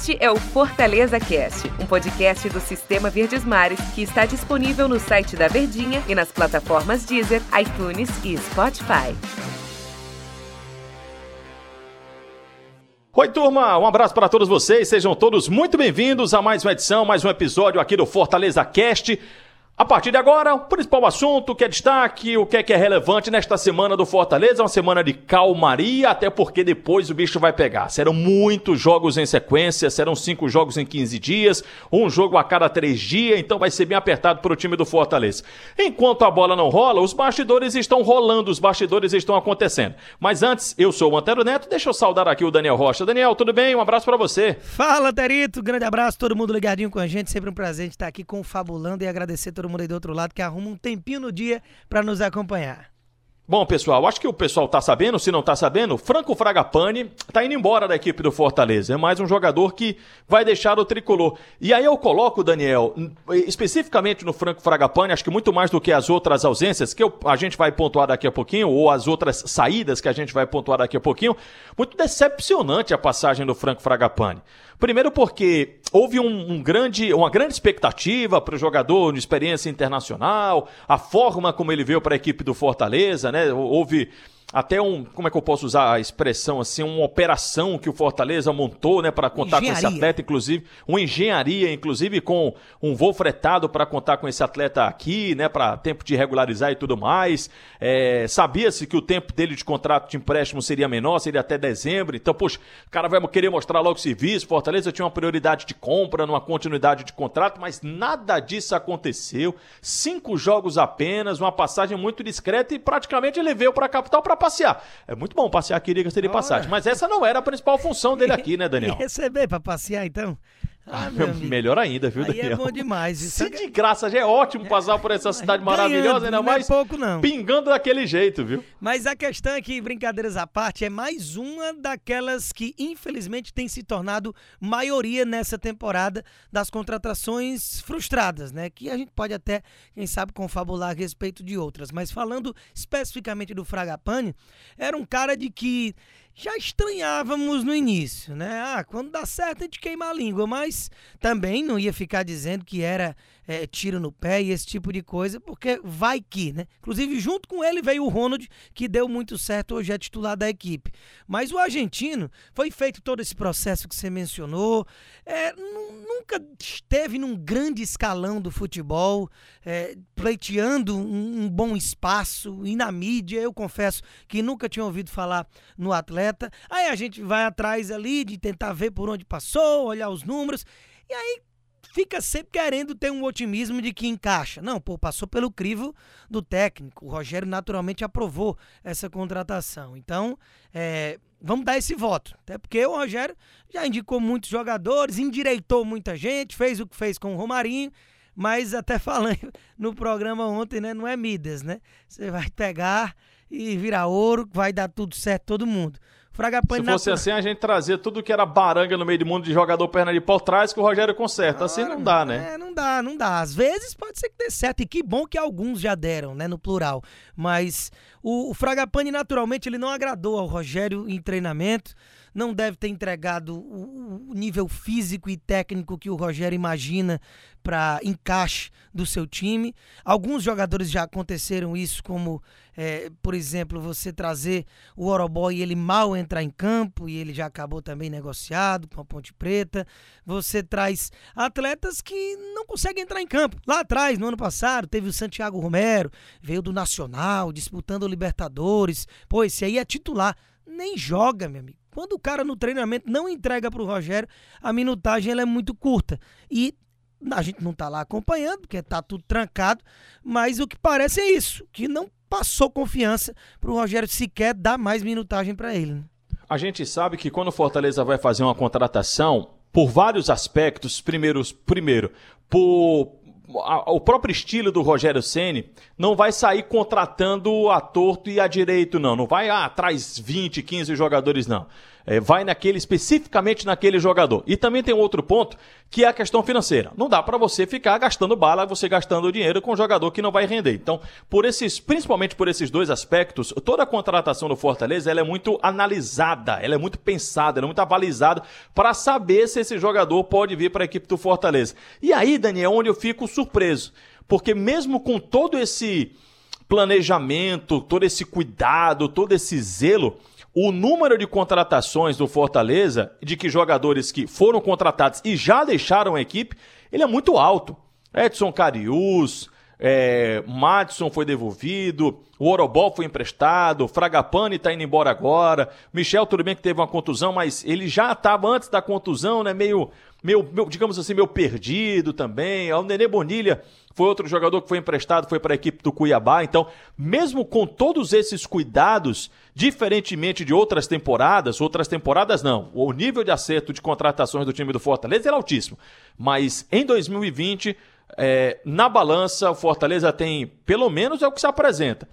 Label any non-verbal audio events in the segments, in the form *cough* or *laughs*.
Este é o Fortaleza Cast, um podcast do Sistema Verdes Mares que está disponível no site da Verdinha e nas plataformas Deezer, iTunes e Spotify. Oi, turma, um abraço para todos vocês, sejam todos muito bem-vindos a mais uma edição, mais um episódio aqui do Fortaleza Cast. A partir de agora, o principal assunto, o que é destaque, o que é que é relevante nesta semana do Fortaleza, uma semana de calmaria, até porque depois o bicho vai pegar. Serão muitos jogos em sequência, serão cinco jogos em 15 dias, um jogo a cada três dias, então vai ser bem apertado para o time do Fortaleza. Enquanto a bola não rola, os bastidores estão rolando, os bastidores estão acontecendo. Mas antes, eu sou o Antero Neto, deixa eu saudar aqui o Daniel Rocha. Daniel, tudo bem? Um abraço para você. Fala, Terito, grande abraço, todo mundo ligadinho com a gente, sempre um prazer estar aqui confabulando e agradecer todo mundo aí do outro lado que arruma um tempinho no dia para nos acompanhar. Bom, pessoal, acho que o pessoal tá sabendo, se não tá sabendo, Franco Fragapane tá indo embora da equipe do Fortaleza. É mais um jogador que vai deixar o tricolor. E aí eu coloco, Daniel, especificamente no Franco Fragapane, acho que muito mais do que as outras ausências, que eu, a gente vai pontuar daqui a pouquinho, ou as outras saídas que a gente vai pontuar daqui a pouquinho, muito decepcionante a passagem do Franco Fragapane. Primeiro porque houve um, um grande, uma grande expectativa para o jogador de experiência internacional, a forma como ele veio para a equipe do Fortaleza, né? Houve até um, como é que eu posso usar a expressão assim, uma operação que o Fortaleza montou, né, para contar engenharia. com esse atleta, inclusive, uma engenharia, inclusive com um voo fretado para contar com esse atleta aqui, né, para tempo de regularizar e tudo mais. É, Sabia-se que o tempo dele de contrato de empréstimo seria menor, seria até dezembro. Então, poxa, o cara vai querer mostrar logo o serviço. Fortaleza tinha uma prioridade de compra, numa continuidade de contrato, mas nada disso aconteceu. Cinco jogos apenas, uma passagem muito discreta e praticamente ele veio para a capital para passear. É muito bom passear aqui, diga-se de passagem. Mas essa não era a principal função dele *laughs* aqui, né, Daniel? Receber para passear, então? Ah, melhor ainda, viu, Aí Daniel? é bom demais. Se de graça já é ótimo passar por essa cidade maravilhosa, ainda não mais é pouco, não. pingando daquele jeito, viu? Mas a questão é que, brincadeiras à parte, é mais uma daquelas que, infelizmente, tem se tornado maioria nessa temporada das contratações frustradas, né? Que a gente pode até, quem sabe, confabular a respeito de outras. Mas falando especificamente do Fragapane, era um cara de que já estranhávamos no início, né? Ah, quando dá certo a gente queima a língua, mas também não ia ficar dizendo que era é, tiro no pé e esse tipo de coisa, porque vai que, né? Inclusive, junto com ele veio o Ronald, que deu muito certo, hoje é titular da equipe. Mas o argentino, foi feito todo esse processo que você mencionou, é, nunca esteve num grande escalão do futebol, é, pleiteando um, um bom espaço, e na mídia, eu confesso que nunca tinha ouvido falar no atleta. Aí a gente vai atrás ali de tentar ver por onde passou, olhar os números, e aí fica sempre querendo ter um otimismo de que encaixa. Não, pô, passou pelo crivo do técnico. O Rogério naturalmente aprovou essa contratação. Então, é, vamos dar esse voto. Até porque o Rogério já indicou muitos jogadores, endireitou muita gente, fez o que fez com o Romarinho. Mas até *laughs* falando no programa ontem, né? Não é Midas, né? Você vai pegar e virar ouro, vai dar tudo certo todo mundo. Fragapane Se fosse assim, a gente trazia tudo que era baranga no meio do mundo de jogador perna de pau traz que o Rogério conserta. Assim não dá, né? É, não dá, não dá. Às vezes pode ser que dê certo. E que bom que alguns já deram, né? No plural. Mas o, o Fragapane, naturalmente, ele não agradou ao Rogério em treinamento não deve ter entregado o, nível físico e técnico que o Rogério imagina para encaixe do seu time. Alguns jogadores já aconteceram isso, como, é, por exemplo, você trazer o Oroboy e ele mal entrar em campo e ele já acabou também negociado com a Ponte Preta. Você traz atletas que não conseguem entrar em campo. Lá atrás, no ano passado, teve o Santiago Romero, veio do Nacional, disputando o Libertadores. Pô, esse aí é titular. Nem joga, meu amigo. Quando o cara no treinamento não entrega para o Rogério, a minutagem ela é muito curta. E a gente não está lá acompanhando, porque está tudo trancado, mas o que parece é isso, que não passou confiança para o Rogério sequer dar mais minutagem para ele. Né? A gente sabe que quando o Fortaleza vai fazer uma contratação, por vários aspectos, primeiros, primeiro, por o próprio estilo do Rogério Ceni não vai sair contratando a torto e a direito, não. Não vai, ah, traz 20, 15 jogadores, não. é, vai naquele especificamente naquele jogador. E também tem outro ponto que é a questão financeira. Não dá para você ficar gastando bala, você gastando dinheiro com um jogador que não vai render. Então, por esses, principalmente por esses dois aspectos, toda a contratação do Fortaleza ela é muito analisada, ela é muito pensada, ela é muito avalizada para saber se esse jogador pode vir para a equipe do Fortaleza. E aí, Daniel, onde eu fico surpreso, porque mesmo com todo esse planejamento, todo esse cuidado, todo esse zelo, o número de contratações do Fortaleza, de que jogadores que foram contratados e já deixaram a equipe, ele é muito alto. Edson Carius, é, Madison foi devolvido, o Orobol foi emprestado, Fragapane está indo embora agora, Michel tudo bem que teve uma contusão, mas ele já estava antes da contusão, né, meio, meio, meio, digamos assim, meio perdido também. O Nenê Bonilha foi outro jogador que foi emprestado, foi para a equipe do Cuiabá. Então, mesmo com todos esses cuidados, diferentemente de outras temporadas, outras temporadas não, o nível de acerto de contratações do time do Fortaleza era altíssimo. Mas em 2020, é, na balança, o Fortaleza tem, pelo menos é o que se apresenta,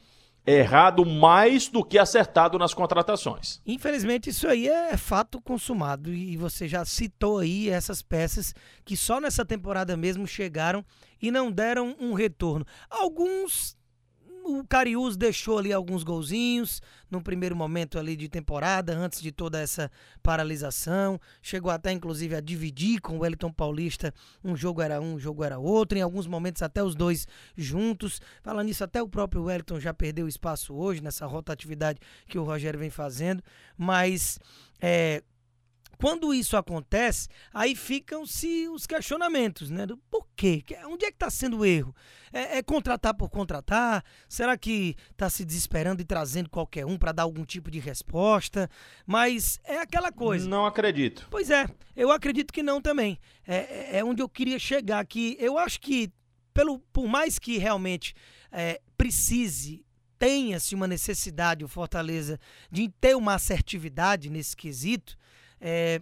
errado mais do que acertado nas contratações. Infelizmente, isso aí é fato consumado. E você já citou aí essas peças que só nessa temporada mesmo chegaram e não deram um retorno. Alguns o Cariús deixou ali alguns golzinhos no primeiro momento ali de temporada, antes de toda essa paralisação. Chegou até inclusive a dividir com o Wellington Paulista. Um jogo era um, um jogo era outro. Em alguns momentos até os dois juntos. Falando nisso, até o próprio Wellington já perdeu espaço hoje nessa rotatividade que o Rogério vem fazendo. Mas é, quando isso acontece, aí ficam-se os questionamentos, né? Do por quê? Onde é que está sendo o erro? É, é, contratar por contratar? Será que está se desesperando e trazendo qualquer um para dar algum tipo de resposta? Mas é aquela coisa. Não acredito. Pois é, eu acredito que não também. É, é, é onde eu queria chegar, que eu acho que, pelo, por mais que realmente é, precise tenha-se uma necessidade, o Fortaleza, de ter uma assertividade nesse quesito, é,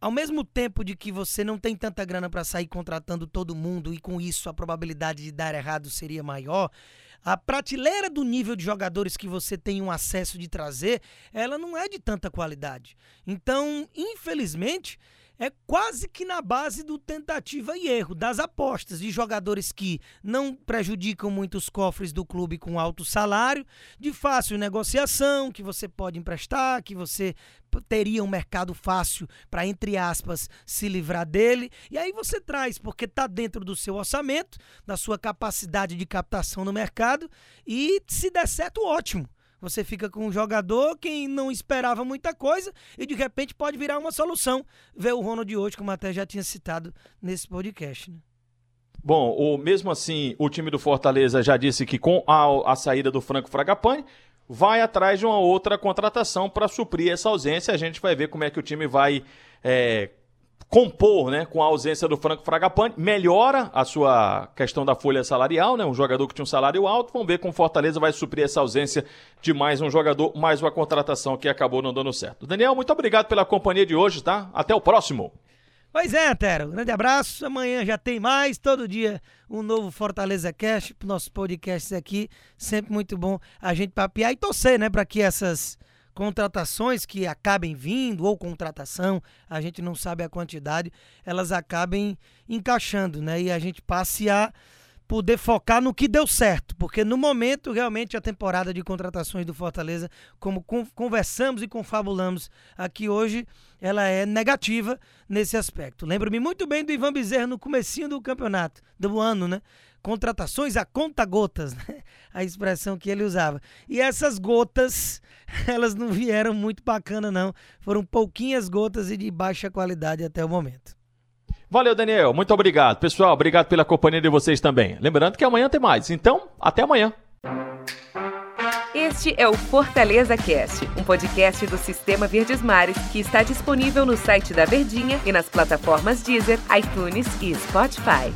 ao mesmo tempo de que você não tem tanta grana para sair contratando todo mundo e com isso a probabilidade de dar errado seria maior, a prateleira do nível de jogadores que você tem um acesso de trazer, ela não é de tanta qualidade. Então, infelizmente, é quase que na base do tentativa e erro, das apostas de jogadores que não prejudicam muito os cofres do clube com alto salário, de fácil negociação, que você pode emprestar, que você teria um mercado fácil para, entre aspas, se livrar dele. E aí você traz, porque está dentro do seu orçamento, da sua capacidade de captação no mercado, e se der certo, ótimo. Você fica com um jogador que não esperava muita coisa e de repente pode virar uma solução. Ver o Ronald hoje, como até já tinha citado nesse podcast. Né? Bom, o, mesmo assim, o time do Fortaleza já disse que com a, a saída do Franco Fragapane, vai atrás de uma outra contratação para suprir essa ausência. A gente vai ver como é que o time vai é, compor, né, com a ausência do Franco Fragapane, melhora a sua questão da folha salarial, né, um jogador que tinha um salário alto, vamos ver como Fortaleza vai suprir essa ausência de mais um jogador, mais uma contratação que acabou não dando certo. Daniel, muito obrigado pela companhia de hoje, tá? Até o próximo. Pois é, Tero, grande abraço, amanhã já tem mais, todo dia um novo Fortaleza Cast, nossos podcasts aqui, sempre muito bom a gente papiar e torcer, né, para que essas contratações que acabem vindo, ou contratação, a gente não sabe a quantidade, elas acabem encaixando, né? E a gente passe a poder focar no que deu certo, porque no momento realmente a temporada de contratações do Fortaleza, como conversamos e confabulamos aqui hoje, ela é negativa nesse aspecto. Lembro-me muito bem do Ivan Bezerra no comecinho do campeonato, do ano, né? contratações a conta gotas, *laughs* né? a expressão que ele usava. E essas gotas, *laughs* elas não vieram muito bacana não, foram pouquinhas gotas e de baixa qualidade até o momento. Valeu, Daniel. Muito obrigado. Pessoal, obrigado pela companhia de vocês também. Lembrando que amanhã tem mais. Então, até amanhã. Este é o Fortaleza Cast, um podcast do Sistema Verdes Mares que está disponível no site da Verdinha e nas plataformas Deezer, iTunes e Spotify.